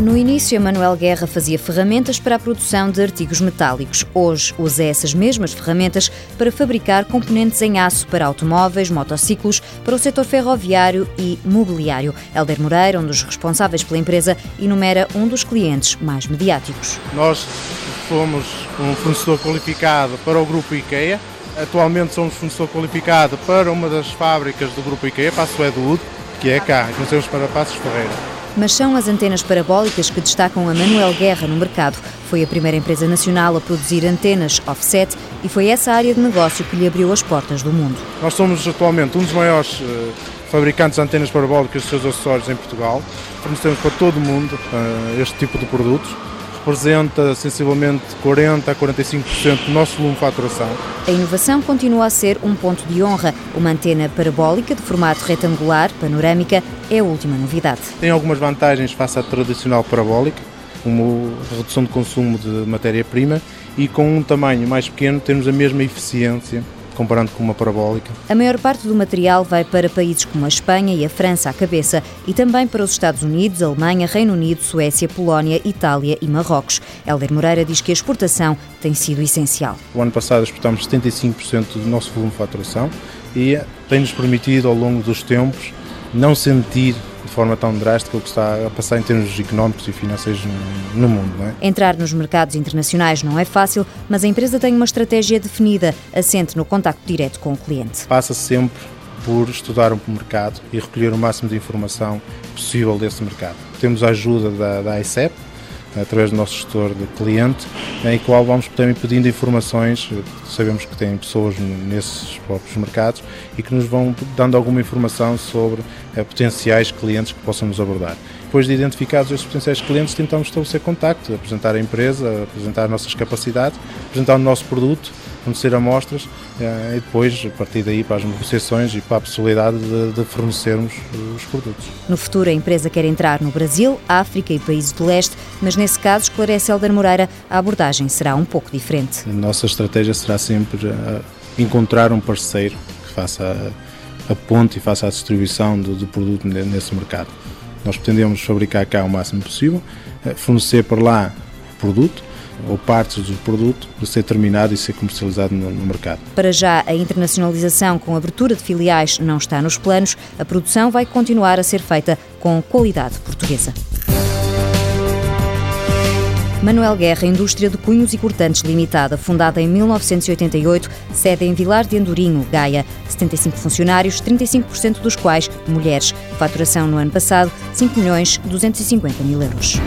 No início, Emanuel Guerra fazia ferramentas para a produção de artigos metálicos. Hoje usa essas mesmas ferramentas para fabricar componentes em aço para automóveis, motociclos, para o setor ferroviário e mobiliário. Helder Moreira, um dos responsáveis pela empresa, enumera um dos clientes mais mediáticos. Nós fomos um fornecedor qualificado para o grupo IKEA. Atualmente somos fornecedor qualificado para uma das fábricas do grupo IKEA, para a Suedwood, que é cá, conhecemos para Passos Ferreira mas são as antenas parabólicas que destacam a Manuel Guerra no mercado. Foi a primeira empresa nacional a produzir antenas offset e foi essa área de negócio que lhe abriu as portas do mundo. Nós somos atualmente um dos maiores eh, fabricantes de antenas parabólicas e seus acessórios em Portugal. Fornecemos para todo o mundo uh, este tipo de produtos representa sensivelmente 40 a 45% do nosso volume de faturação. A inovação continua a ser um ponto de honra. Uma antena parabólica de formato retangular, panorâmica, é a última novidade. Tem algumas vantagens face à tradicional parabólica, como redução de consumo de matéria-prima e com um tamanho mais pequeno temos a mesma eficiência comparando com uma parabólica. A maior parte do material vai para países como a Espanha e a França à cabeça e também para os Estados Unidos, Alemanha, Reino Unido, Suécia, Polónia, Itália e Marrocos. Helder Moreira diz que a exportação tem sido essencial. O ano passado exportamos 75% do nosso volume de faturação e tem-nos permitido ao longo dos tempos não sentir forma tão drástica o que está a passar em termos económicos e financeiros no mundo. É? Entrar nos mercados internacionais não é fácil, mas a empresa tem uma estratégia definida, assente no contacto direto com o cliente. Passa sempre por estudar o mercado e recolher o máximo de informação possível desse mercado. Temos a ajuda da, da ICEP, através do nosso gestor de cliente, em qual vamos também pedindo informações. Sabemos que tem pessoas nesses próprios mercados e que nos vão dando alguma informação sobre eh, potenciais clientes que possam nos abordar. Depois de identificados esses potenciais clientes, tentamos estabelecer contacto, apresentar a empresa, apresentar as nossas capacidades, apresentar o nosso produto fornecer amostras eh, e depois, a partir daí, para as negociações e para a possibilidade de, de fornecermos os produtos. No futuro, a empresa quer entrar no Brasil, África e países do leste, mas nesse caso, esclarece Helder Moreira, a abordagem será um pouco diferente. A nossa estratégia será sempre eh, encontrar um parceiro que faça a, a ponte e faça a distribuição do, do produto nesse mercado. Nós pretendemos fabricar cá o máximo possível, eh, fornecer para lá o produto ou partes do produto de ser terminado e ser comercializado no, no, mercado. Para já, a internacionalização com abertura de filiais não está nos planos. A produção vai continuar a ser feita com qualidade portuguesa. Manuel Guerra, indústria de cunhos e cortantes limitada, fundada em 1988, sede em Vilar de Andorinho, Gaia. 75 funcionários, 35% dos quais mulheres. Faturação no ano passado, 5 milhões 250 mil euros.